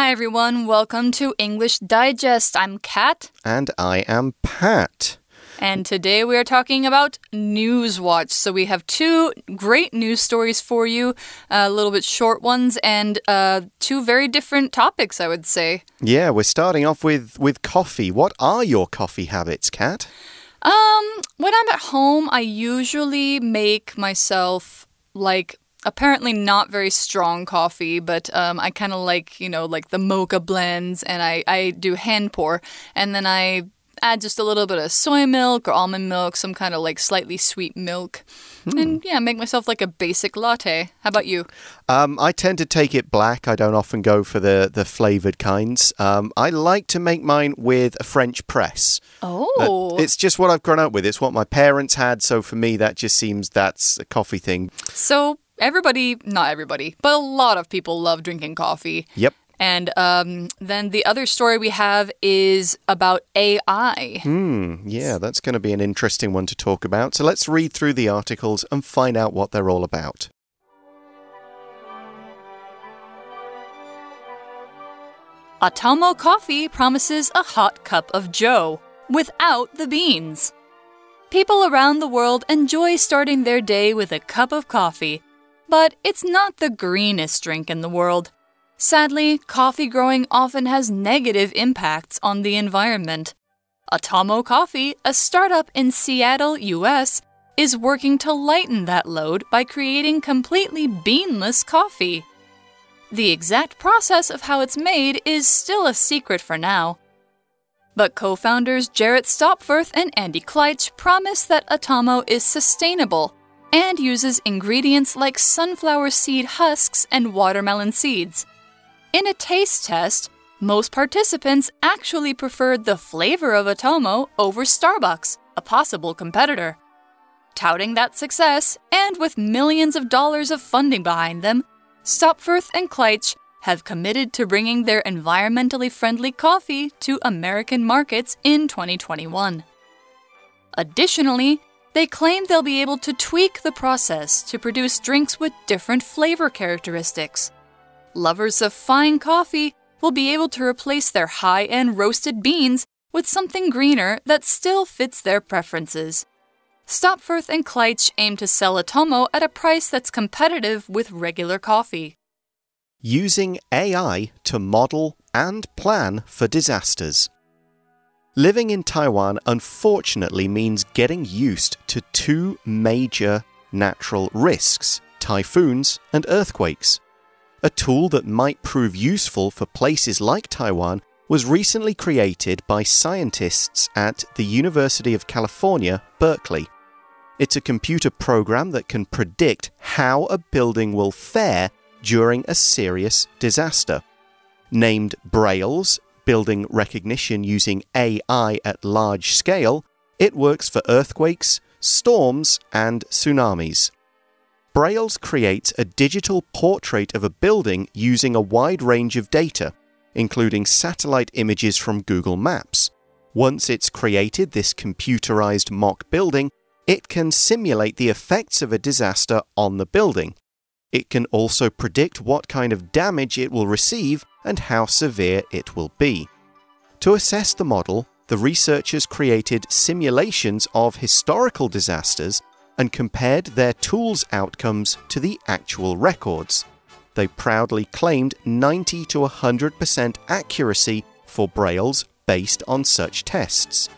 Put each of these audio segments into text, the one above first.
Hi, everyone. Welcome to English Digest. I'm Kat. And I am Pat. And today we are talking about Newswatch. So we have two great news stories for you, a little bit short ones, and uh, two very different topics, I would say. Yeah, we're starting off with, with coffee. What are your coffee habits, Kat? Um, when I'm at home, I usually make myself like apparently not very strong coffee, but um, I kind of like, you know, like the mocha blends and I, I do hand pour and then I add just a little bit of soy milk or almond milk, some kind of like slightly sweet milk. Hmm. And yeah, make myself like a basic latte. How about you? Um, I tend to take it black. I don't often go for the, the flavored kinds. Um, I like to make mine with a French press. Oh. Uh, it's just what I've grown up with. It's what my parents had. So for me, that just seems that's a coffee thing. So everybody, not everybody, but a lot of people love drinking coffee. Yep. And um, then the other story we have is about AI. Hmm, yeah, that's going to be an interesting one to talk about. So let's read through the articles and find out what they're all about. Atomo Coffee promises a hot cup of Joe without the beans. People around the world enjoy starting their day with a cup of coffee, but it's not the greenest drink in the world. Sadly, coffee growing often has negative impacts on the environment. Atomo Coffee, a startup in Seattle, US, is working to lighten that load by creating completely beanless coffee. The exact process of how it's made is still a secret for now. But co founders Jarrett Stopforth and Andy Kleitsch promise that Atomo is sustainable and uses ingredients like sunflower seed husks and watermelon seeds. In a taste test, most participants actually preferred the flavor of Atomo over Starbucks, a possible competitor. Touting that success, and with millions of dollars of funding behind them, Stopforth and Kleitsch have committed to bringing their environmentally friendly coffee to American markets in 2021. Additionally, they claim they'll be able to tweak the process to produce drinks with different flavor characteristics. Lovers of fine coffee will be able to replace their high end roasted beans with something greener that still fits their preferences. Stopforth and Kleitsch aim to sell Atomo at a price that's competitive with regular coffee. Using AI to model and plan for disasters. Living in Taiwan unfortunately means getting used to two major natural risks typhoons and earthquakes. A tool that might prove useful for places like Taiwan was recently created by scientists at the University of California, Berkeley. It's a computer program that can predict how a building will fare during a serious disaster. Named BRAILS Building Recognition Using AI at Large Scale, it works for earthquakes, storms, and tsunamis. BRAILS creates a digital portrait of a building using a wide range of data, including satellite images from Google Maps. Once it's created this computerized mock building, it can simulate the effects of a disaster on the building. It can also predict what kind of damage it will receive and how severe it will be. To assess the model, the researchers created simulations of historical disasters and compared their tools' outcomes to the actual records. They proudly claimed 90 to 100% accuracy for BRAILS based on such tests.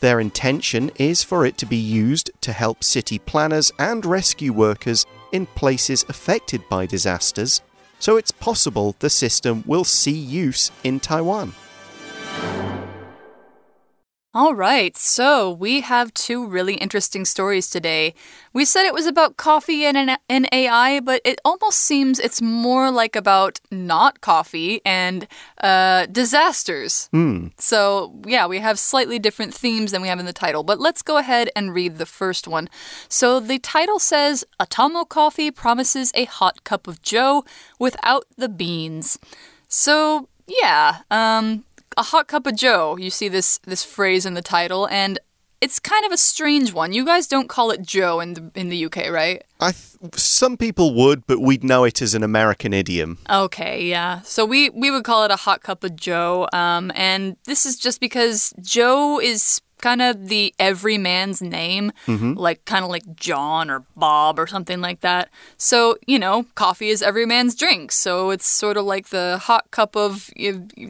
Their intention is for it to be used to help city planners and rescue workers in places affected by disasters, so it's possible the system will see use in Taiwan. All right, so we have two really interesting stories today. We said it was about coffee and, and AI, but it almost seems it's more like about not coffee and uh, disasters. Hmm. So, yeah, we have slightly different themes than we have in the title, but let's go ahead and read the first one. So, the title says Atomo Coffee promises a hot cup of Joe without the beans. So, yeah, um, a hot cup of joe you see this this phrase in the title and it's kind of a strange one. You guys don't call it Joe in the in the UK, right? I some people would, but we'd know it as an American idiom. Okay, yeah. So we we would call it a hot cup of Joe, um, and this is just because Joe is kind of the everyman's name, mm-hmm. like kind of like John or Bob or something like that. So, you know, coffee is every man's drink. So it's sort of like the hot cup of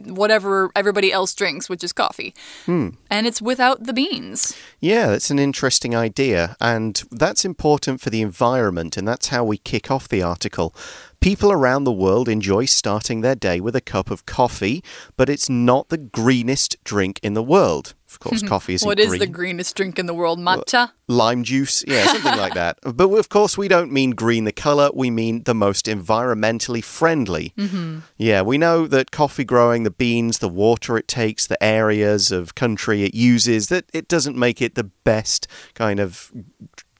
whatever everybody else drinks, which is coffee. Hmm. And it's without the beans. Yeah, that's an interesting idea, and that's important for the environment, and that's how we kick off the article. People around the world enjoy starting their day with a cup of coffee, but it's not the greenest drink in the world. Of course, coffee isn't What is green. the greenest drink in the world? Matcha? lime juice, yeah, something like that. But of course, we don't mean green the color, we mean the most environmentally friendly. Mm-hmm. Yeah, we know that coffee growing, the beans, the water it takes, the areas of country it uses, that it doesn't make it the best kind of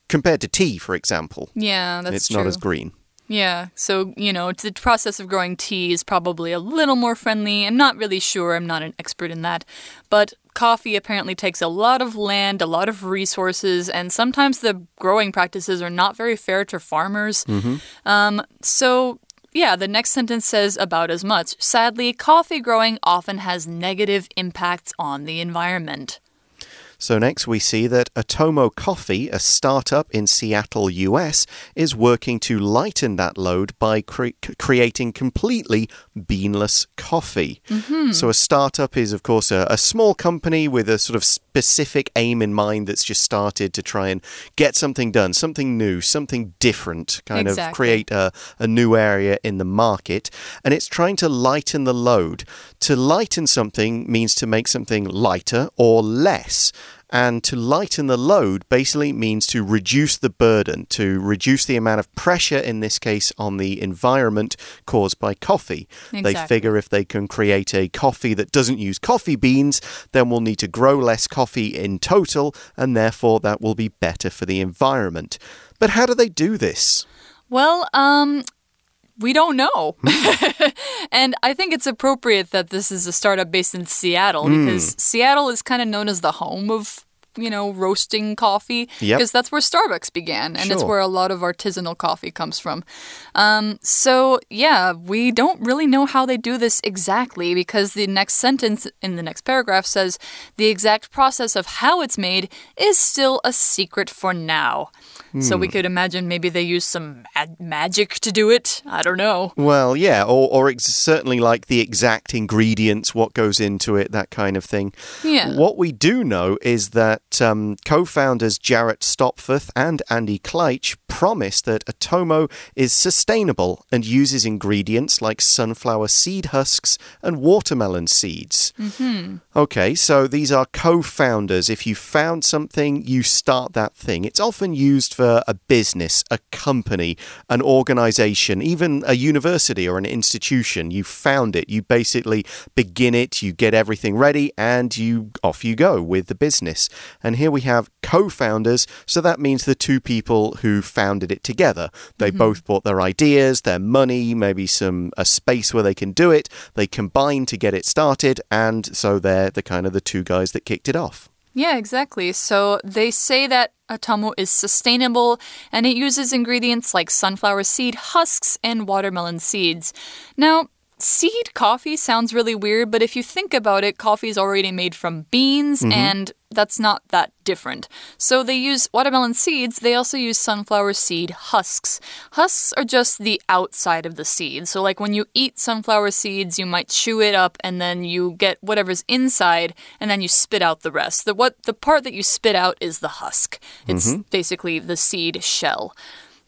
compared to tea, for example. Yeah, that's it's true. not as green. Yeah, so, you know, the process of growing tea is probably a little more friendly. I'm not really sure, I'm not an expert in that. But coffee apparently takes a lot of land, a lot of resources, and sometimes the growing practices are not very fair to farmers. Um, so, yeah, the next sentence says about as much. Sadly, coffee growing often has negative impacts on the environment. So, next we see that Atomo Coffee, a startup in Seattle, US, is working to lighten that load by cre creating completely beanless coffee. Mm-hmm. So, a startup is, of course, a, a small company with a sort of specific aim in mind that's just started to try and get something done, something new, something different, kind of create a, a new area in the market. And it's trying to lighten the load. To lighten something means to make something lighter or less. And to lighten the load basically means to reduce the burden, to reduce the amount of pressure, in this case, on the environment caused by coffee. They figure if they can create a coffee that doesn't use coffee beans, then we'll need to grow less coffee in total, and therefore that will be better for the environment. But how do they do this? Well, um, we don't know. and I think it's appropriate that this is a startup based in Seattle Hmm. because Seattle is kind of known as the home of. You know, roasting coffee Yep. because that's where Starbucks began, and it's where a lot of artisanal coffee comes from. Um, so yeah, we don't really know how they do this exactly because the next sentence in the next paragraph says the exact process of how it's made is still a secret for now. So Hmm. we could imagine maybe they use some mag- magic to do it. I don't know. Well, yeah, or, or ex- certainly like the exact ingredients, what goes into it, that kind of thing. Yeah. What we do know is that um, co founders Jarrett Stopforth and Andy Kleitsch promise that Atomo is sustainable and uses ingredients like sunflower seed husks and watermelon seeds. Mm-hmm. Okay, so these are co founders. If you found something, you start that thing. It's often used for a business, a company, an organization, even a university or an institution. You found it. You basically begin it, you get everything ready, and you off you go with the business. And here we have co founders, so that means the two people who founded it together. They mm-hmm. both bought their ideas, their money, maybe some a space where they can do it. They combine to get it started, and so they're the kind of the two guys that kicked it off. Yeah, exactly. So they say that Atomo is sustainable and it uses ingredients like sunflower seed husks and watermelon seeds. Now, seed coffee sounds really weird, but if you think about it, coffee is already made from beans mm-hmm. and that's not that different. So they use watermelon seeds, they also use sunflower seed husks. Husks are just the outside of the seed. So, like when you eat sunflower seeds, you might chew it up and then you get whatever's inside and then you spit out the rest. The what the part that you spit out is the husk. It's mm-hmm. basically the seed shell.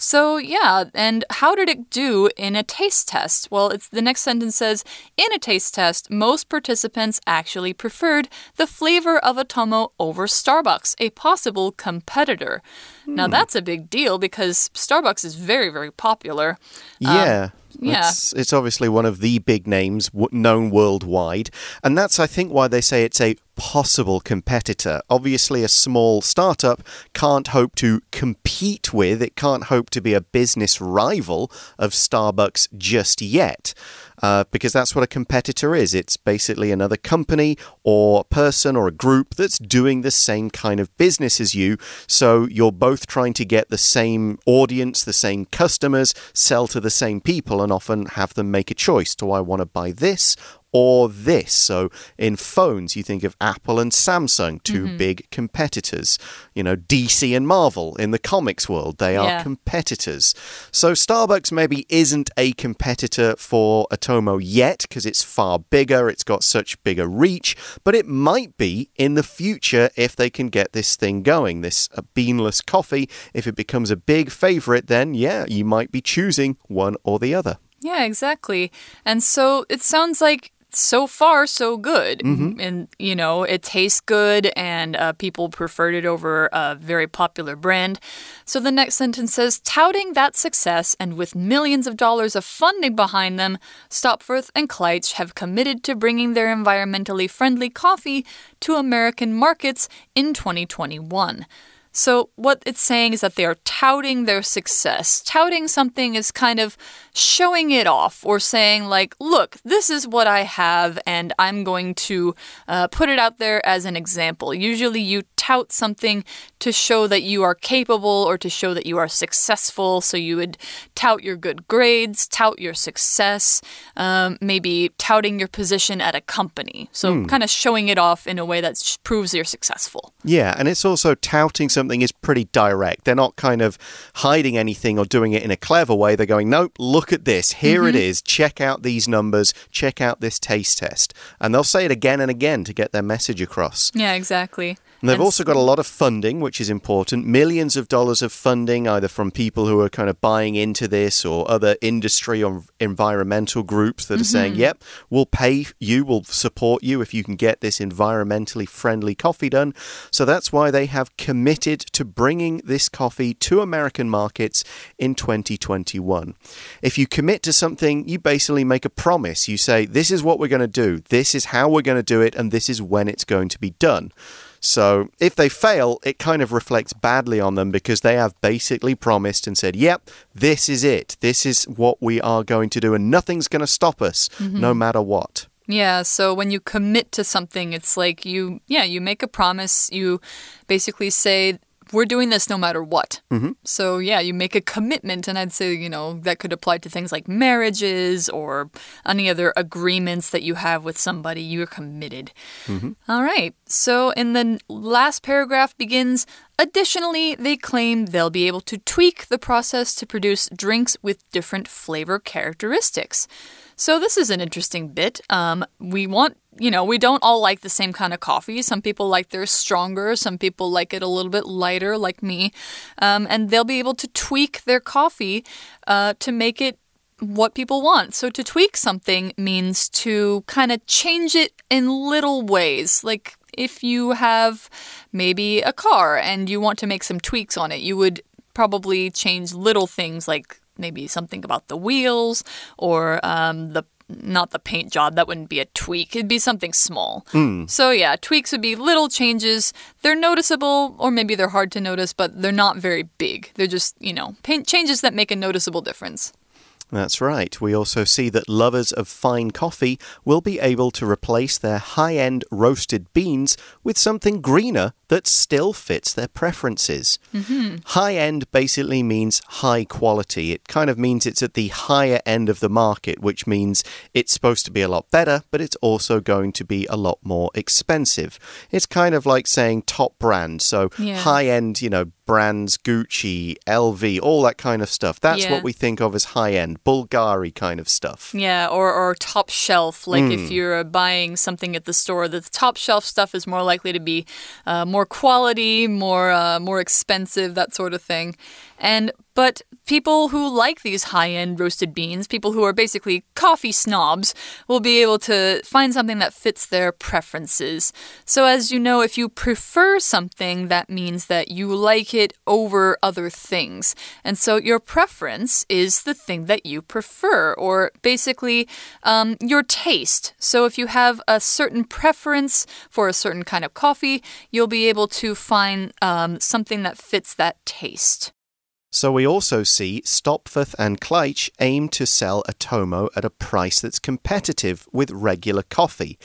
So, yeah, and how did it do in a taste test? Well, it's the next sentence says In a taste test, most participants actually preferred the flavor of Atomo over Starbucks, a possible competitor. Now, hmm. that's a big deal because Starbucks is very, very popular. Um, yeah. Yeah. It's, it's obviously one of the big names known worldwide. And that's, I think, why they say it's a possible competitor. Obviously, a small startup can't hope to compete with, it can't hope to be a business rival of Starbucks just yet. Uh, because that's what a competitor is. It's basically another company or person or a group that's doing the same kind of business as you. So you're both trying to get the same audience, the same customers, sell to the same people, and often have them make a choice. Do I want to buy this or this. So in phones, you think of Apple and Samsung, 2 Mm-hmm. big competitors. You know, DC and Marvel in the comics world, they are Yeah. competitors. So Starbucks maybe isn't a competitor for Atomo yet because it's far bigger, it's got such bigger reach, but it might be in the future if they can get this thing going, this uh, beanless coffee. If it becomes a big favorite, then yeah, you might be choosing one or the other. Yeah, exactly. And so it sounds like so far so good. And you know it tastes good and uh, people preferred it over a very popular brand. So the next sentence says touting that success and with millions of dollars of funding behind them stopforth and kleitsch have committed to bringing their environmentally friendly coffee to american markets in 2021 so, what it's saying is that they are touting their success. Touting something is kind of showing it off or saying, like, look, this is what I have, and I'm going to uh, put it out there as an example. Usually, you tout something to show that you are capable or to show that you are successful. So, you would tout your good grades, tout your success, um, maybe touting your position at a company. So, kind of showing it off in a way that proves you're successful. Yeah, and it's also touting something is pretty direct. They're not kind of hiding anything or doing it in a clever way. They're going, nope, look at this. Here it mm-hmm. is. Check out these numbers. Check out this taste test. And they'll say it again and again to get their message across. Yeah, exactly. And they've And also got a lot of funding, which is important. Millions of dollars of funding, either from people who are kind of buying into this or other industry or environmental groups that are mm-hmm. saying, yep, we'll pay you, we'll support you if you can get this environmentally friendly coffee done. So that's why they have committed to bringing this coffee to American markets in 2021. If you commit to something, you basically make a promise. You say, this is what we're going to do, this is how we're going to do it, and this is when it's going to be done. So if they fail, it kind of reflects badly on them because they have basically promised and said, yep, this is it. This is what we are going to do, and nothing's going to stop us, no mm-hmm. matter what. Yeah, so when you commit to something, it's like you, yeah, you make a promise. You basically say, we're doing this no matter what. Mm-hmm. So, yeah, you make a commitment. And I'd say, you know, that could apply to things like marriages or any other agreements that you have with somebody. You're committed. All right. So, in the last paragraph begins Additionally, they claim they'll be able to tweak the process to produce drinks with different flavor characteristics. So, this is an interesting bit. Um, we want, you know, we don't all like the same kind of coffee. Some people like theirs stronger, some people like it a little bit lighter, like me. Um, and they'll be able to tweak their coffee uh, to make it what people want. So to tweak something means to kind of change it in little ways. Like if you have maybe a car and you want to make some tweaks on it, you would probably change little things like maybe something about the wheels or um, the not the paint job that wouldn't be a tweak. It'd be something small. Hmm. So yeah tweaks would be little changes. They're noticeable or maybe they're hard to notice but they're not very big. They're just you know paint changes that make a noticeable difference That's right. We also see that lovers of fine coffee will be able to replace their high end roasted beans with something greener that still fits their preferences. Mm-hmm. High end basically means high quality. It kind of means it's at the higher end of the market, which means it's supposed to be a lot better, but it's also going to be a lot more expensive. It's kind of like saying top brand. So Yeah. high end, you know, brands, Gucci, LV, all that kind of stuff. That's Yeah. what we think of as high end, Bulgari kind of stuff. Yeah, or, or top shelf. Like Hmm. if you're buying something at the store, the top shelf stuff is more likely to be uh, more quality, more uh, more expensive, that sort of thing. And but people who like these high-end roasted beans, people who are basically coffee snobs, will be able to find something that fits their preferences. So as you know, if you prefer something, that means that you like it over other things. And so your preference is the thing that you prefer, or basically um, your taste. So if you have a certain preference for a certain kind of coffee, you'll be able to find um, something that fits that taste. So we also see Stopforth and Kleitsch aim to sell Atomo at a price that's competitive with regular coffee.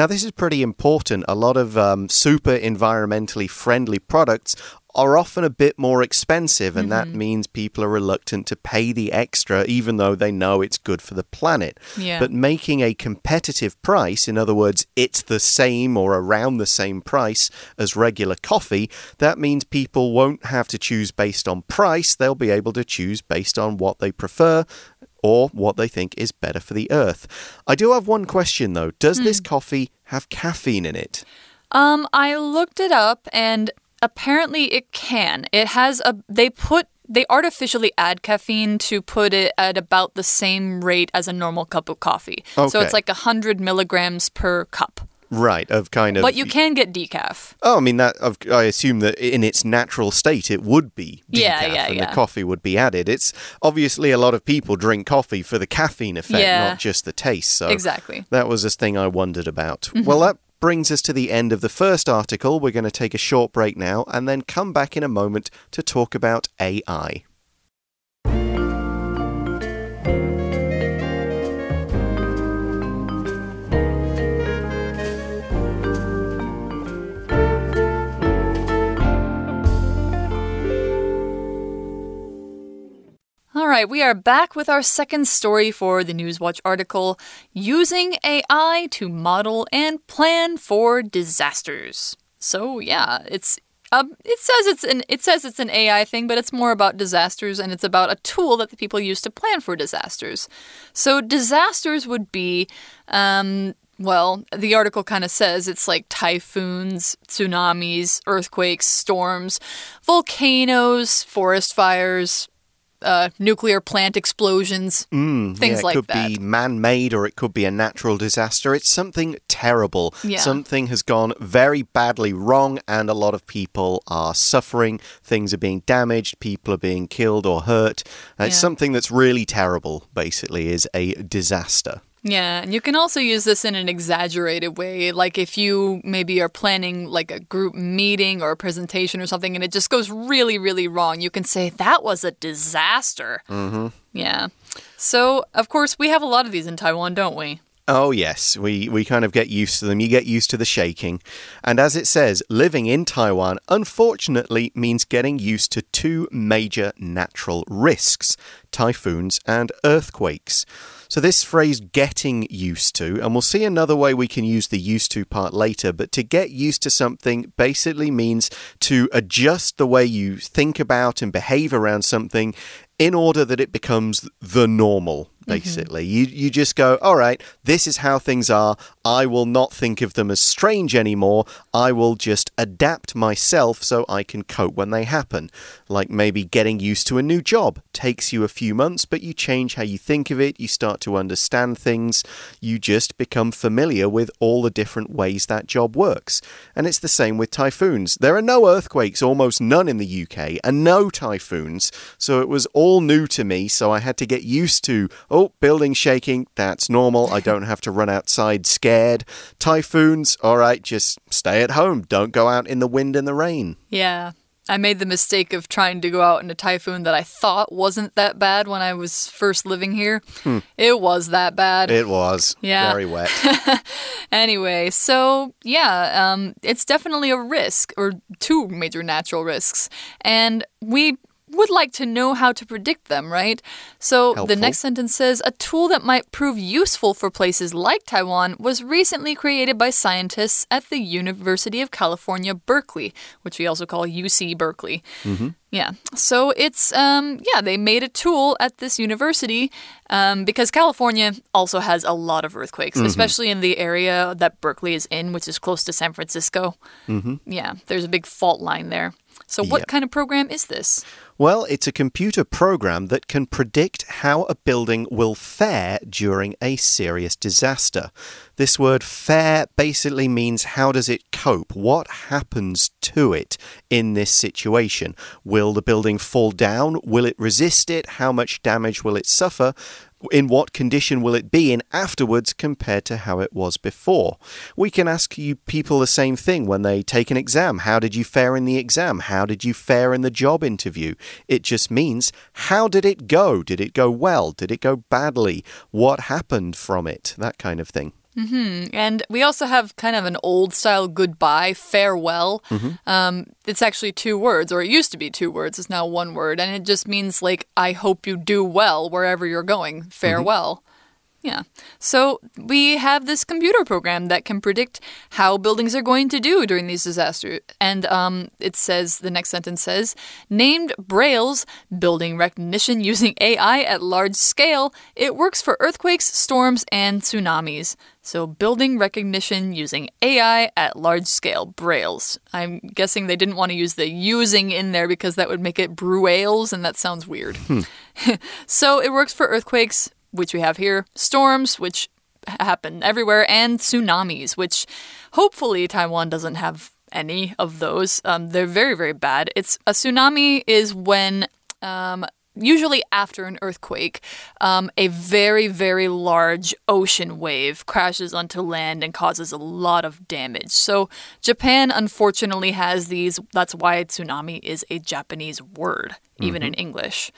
Now, this is pretty important. A lot of um, super environmentally friendly products are often a bit more expensive, and mm -hmm. that mm-hmm. means people are reluctant to pay the extra, even though they know it's good for the planet. Yeah. But making a competitive price, in other words, it's the same or around the same price as regular coffee, that means people won't have to choose based on price, they'll be able to choose based on what they prefer or what they think is better for the earth. I do have one question though. Does mm. this coffee have caffeine in it? Um, I looked it up and apparently it can. It has a they put they artificially add caffeine to put it at about the same rate as a normal cup of coffee. Okay. So it's like 100 milligrams per cup. Right, of kind of. But you can get decaf. Oh, I mean that. I assume that in its natural state, it would be decaf, yeah, yeah, and yeah. the coffee would be added. It's obviously a lot of people drink coffee for the caffeine effect, not just the taste. So exactly, that was a thing I wondered about. Mm -hmm. Well, that brings us to the end of the first article. We're going to take a short break now, and then come back in a moment to talk about AI. Right, we are back with our second story for the Newswatch article Using AI to Model and Plan for Disasters. So, yeah, it's um, it says it's an it says it's an AI thing, but it's more about disasters and it's about a tool that the people use to plan for disasters. So disasters would be um, well, the article kind of says it's like typhoons, tsunamis, earthquakes, storms, volcanoes, forest fires, uh, nuclear plant explosions, mm, things yeah, like that. It that. could be man made or it could be a natural disaster. It's something terrible. Yeah. Something has gone very badly wrong, and a lot of people are suffering. Things are being damaged, people are being killed or hurt. Uh, it's something that's really terrible, basically, is a disaster. Yeah, and you can also use this in an exaggerated way. Like if you maybe are planning like a group meeting or a presentation or something and it just goes really, really wrong, you can say, that was a disaster. Mm-hmm. Yeah. So, of course, we have a lot of these in Taiwan, don't we? Oh, yes, we, we kind of get used to them. You get used to the shaking. And as it says, living in Taiwan unfortunately means getting used to two major natural risks typhoons and earthquakes. So, this phrase getting used to, and we'll see another way we can use the used to part later, but to get used to something basically means to adjust the way you think about and behave around something in order that it becomes the normal basically. Mm -hmm. You you just go, all right, this is how things are. I will not think of them as strange anymore. I will just adapt myself so I can cope when they happen. Like maybe getting used to a new job takes you a few months, but you change how you think of it, you start to understand things, you just become familiar with all the different ways that job works. And it's the same with typhoons. There are no earthquakes, almost none in the UK, and no typhoons. So it was all new to me, so I had to get used to Oh, building shaking, that's normal. I don't have to run outside scared. Typhoons, all right, just stay at home. Don't go out in the wind and the rain. Yeah. I made the mistake of trying to go out in a typhoon that I thought wasn't that bad when I was first living here. Hmm. It was that bad. It was. Yeah. Very wet. anyway, so yeah, um, it's definitely a risk, or two major natural risks. And we would like to know how to predict them, right? So Helpful. the next sentence says a tool that might prove useful for places like Taiwan was recently created by scientists at the University of California, Berkeley, which we also call UC Berkeley. Mm -hmm. Yeah. So it's, um, yeah, they made a tool at this university um, because California also has a lot of earthquakes, mm -hmm. especially in the area that Berkeley is in, which is close to San Francisco. Mm -hmm. Yeah, there's a big fault line there. So, what Yep. kind of program is this? Well, it's a computer program that can predict how a building will fare during a serious disaster. This word fare basically means how does it cope? What happens to it in this situation? Will the building fall down? Will it resist it? How much damage will it suffer? In what condition will it be in afterwards compared to how it was before? We can ask you people the same thing when they take an exam. How did you fare in the exam? How did you fare in the job interview? It just means how did it go? Did it go well? Did it go badly? What happened from it? That kind of thing. Mm -hmm. And we also have kind of an old style goodbye, farewell. Mm -hmm. um, it's actually two words, or it used to be two words. It's now one word. And it just means, like, I hope you do well wherever you're going. Mm-hmm. Farewell. Mm -hmm. Yeah. So we have this computer program that can predict how buildings are going to do during these disasters. And um, it says, the next sentence says, named BRAILS building recognition using AI at large scale, it works for earthquakes, storms, and tsunamis. So, building recognition using AI at large scale, BRAILS. I'm guessing they didn't want to use the using in there because that would make it Bruales, and that sounds weird. Hmm. so, it works for earthquakes, which we have here, storms, which happen everywhere, and tsunamis, which hopefully Taiwan doesn't have any of those. Um, they're very, very bad. It's a tsunami is when. Um, usually after an earthquake, um, a very, very large ocean wave crashes onto land and causes a lot of damage. So, Japan unfortunately has these. That's why tsunami is a Japanese word, even mm -hmm. in English.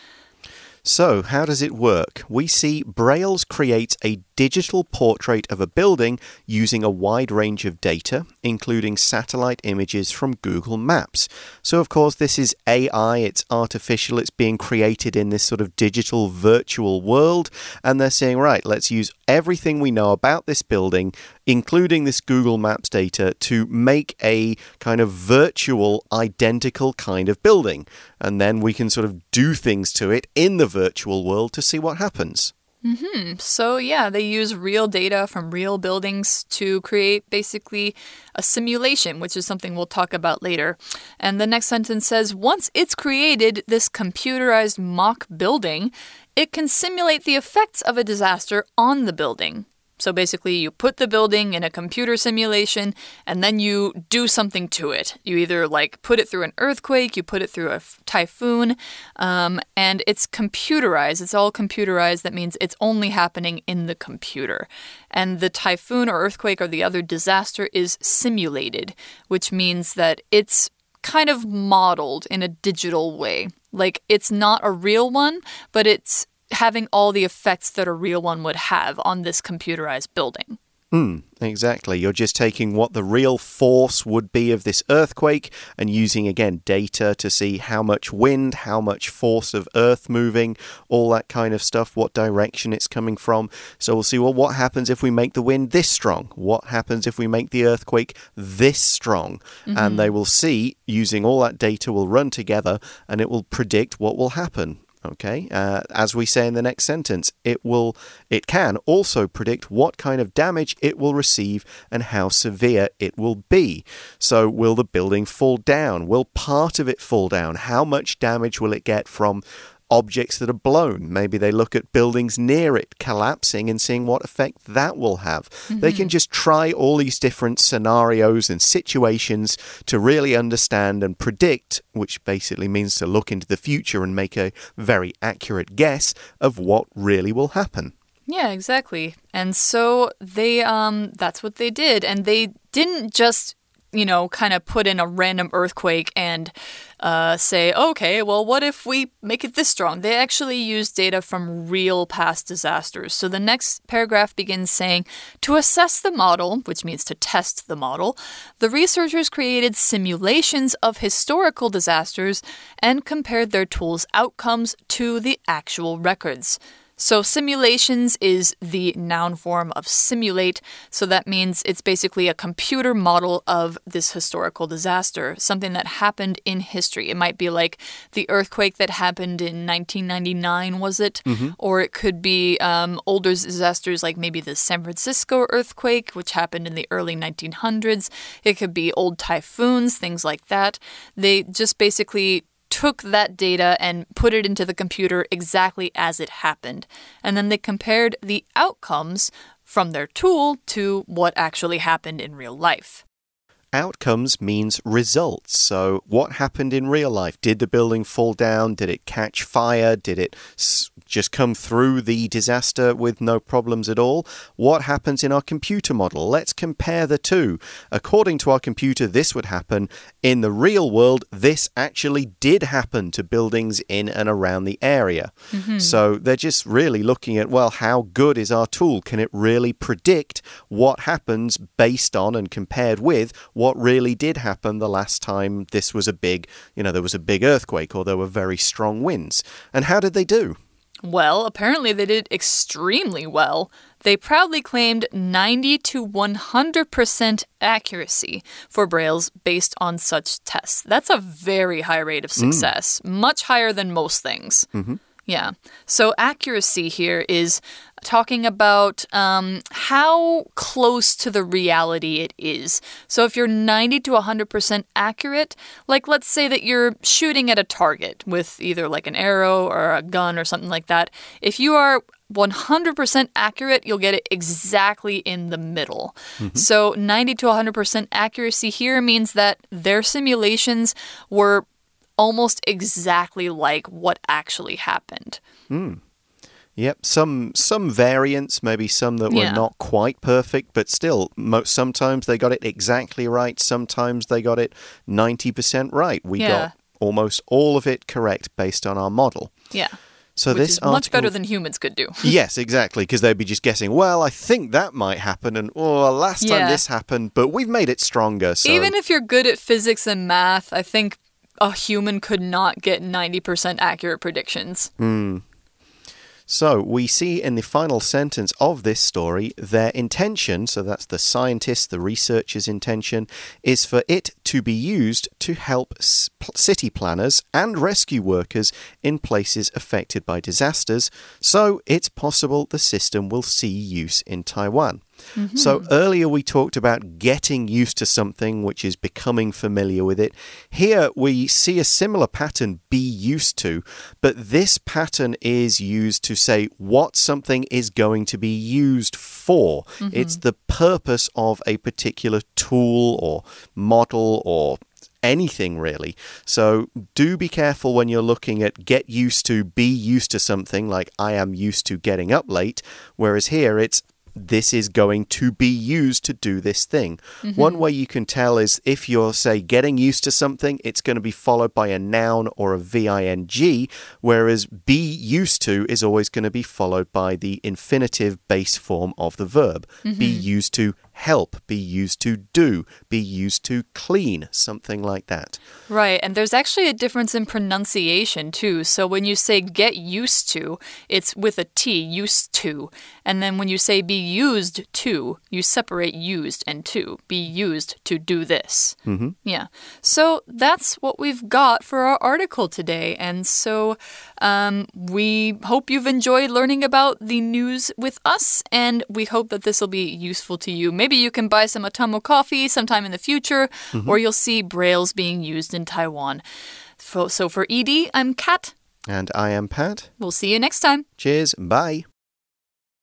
So, how does it work? We see BRAILS create a digital portrait of a building using a wide range of data, including satellite images from Google Maps. So, of course, this is AI, it's artificial, it's being created in this sort of digital virtual world. And they're saying, right, let's use everything we know about this building, including this Google Maps data, to make a kind of virtual, identical kind of building. And then we can sort of do things to it in the virtual world to see what happens. Mm -hmm. So, yeah, they use real data from real buildings to create basically a simulation, which is something we'll talk about later. And the next sentence says once it's created this computerized mock building, it can simulate the effects of a disaster on the building. So basically, you put the building in a computer simulation and then you do something to it. You either like put it through an earthquake, you put it through a typhoon, um, and it's computerized. It's all computerized. That means it's only happening in the computer. And the typhoon or earthquake or the other disaster is simulated, which means that it's kind of modeled in a digital way. Like it's not a real one, but it's having all the effects that a real one would have on this computerized building. Mm, exactly. You're just taking what the real force would be of this earthquake and using, again, data to see how much wind, how much force of earth moving, all that kind of stuff, what direction it's coming from. So we'll see, well, what happens if we make the wind this strong? What happens if we make the earthquake this strong? Mm -hmm. And they will see, using all that data, will run together and it will predict what will happen. Okay, uh, as we say in the next sentence, it will, it can also predict what kind of damage it will receive and how severe it will be. So, will the building fall down? Will part of it fall down? How much damage will it get from objects that are blown. Maybe they look at buildings near it collapsing and seeing what effect that will have. Mm -hmm. They can mm-hmm. just try all these different scenarios and situations to really understand and predict, which basically means to look into the future and make a very accurate guess of what really will happen. Yeah, exactly. And so they um that's what they did and they didn't just you know, kind of put in a random earthquake and uh, say, okay, well, what if we make it this strong? They actually use data from real past disasters. So the next paragraph begins saying, to assess the model, which means to test the model, the researchers created simulations of historical disasters and compared their tools' outcomes to the actual records. So, simulations is the noun form of simulate. So, that means it's basically a computer model of this historical disaster, something that happened in history. It might be like the earthquake that happened in 1999, was it? Mm -hmm. Or it could be um, older disasters like maybe the San Francisco earthquake, which happened in the early 1900s. It could be old typhoons, things like that. They just basically took that data and put it into the computer exactly as it happened. And then they compared the outcomes from their tool to what actually happened in real life. Outcomes means results. So, what happened in real life? Did the building fall down? Did it catch fire? Did it just come through the disaster with no problems at all? What happens in our computer model? Let's compare the two. According to our computer, this would happen. In the real world, this actually did happen to buildings in and around the area. Mm -hmm. So they're just really looking at, well, how good is our tool? Can it really predict what happens based on and compared with what really did happen the last time this was a big, you know, there was a big earthquake or there were very strong winds? And how did they do? Well, apparently they did extremely well. They proudly claimed 90 to 100% accuracy for BRAILS based on such tests. That's a very high rate of mm. success, mm. much higher than most things. Mm -hmm. Yeah. So accuracy here is talking about um, how close to the reality it is. So if you're 90 to 100% accurate, like let's say that you're shooting at a target with either like an arrow or a gun or something like that, if you are 100% accurate, you'll get it exactly in the middle. Mm -hmm. So 90 to 100% accuracy here means that their simulations were almost exactly like what actually happened. Hmm. Yep, some some variants, maybe some that were yeah. not quite perfect, but still, sometimes they got it exactly right. Sometimes they got it ninety percent right. We yeah. got almost all of it correct based on our model. Yeah. So Which this is much better than humans could do. yes, exactly, because they'd be just guessing. Well, I think that might happen, and oh, last time this happened, but we've made it stronger. So. Even if you're good at physics and math, I think a human could not get ninety percent accurate predictions. Hmm. So we see in the final sentence of this story their intention, so that's the scientist, the researcher's intention, is for it to be used to help city planners and rescue workers in places affected by disasters. So it's possible the system will see use in Taiwan. Mm -hmm. So earlier we talked about getting used to something, which is becoming familiar with it. Here we see a similar pattern, be used to, but this pattern is used to say what something is going to be used for. Mm -hmm. It's the purpose of a particular tool or model or anything really. So do be careful when you're looking at get used to, be used to something like I am used to getting up late, whereas here it's this is going to be used to do this thing. Mm -hmm. One way you can tell is if you're, say, getting used to something, it's going to be followed by a noun or a VING, whereas be used to is always going to be followed by the infinitive base form of the verb. Mm -hmm. Be mm-hmm. used to help, be used to do, be used to clean, something like that. Right, and there's actually a difference in pronunciation too. So when you say get used to, it's with a T, used to. And then when you say be used to, you separate used and to. Be used to do this. Mm -hmm. Yeah. So that's what we've got for our article today. And so um, we hope you've enjoyed learning about the news with us, and we hope that this will be useful to you. Maybe you can buy some Atomo coffee sometime in the future, mm -hmm. or you'll see BRAILS being used in Taiwan. So for ED, I'm Kat. And I am Pat. We'll see you next time. Cheers. Bye.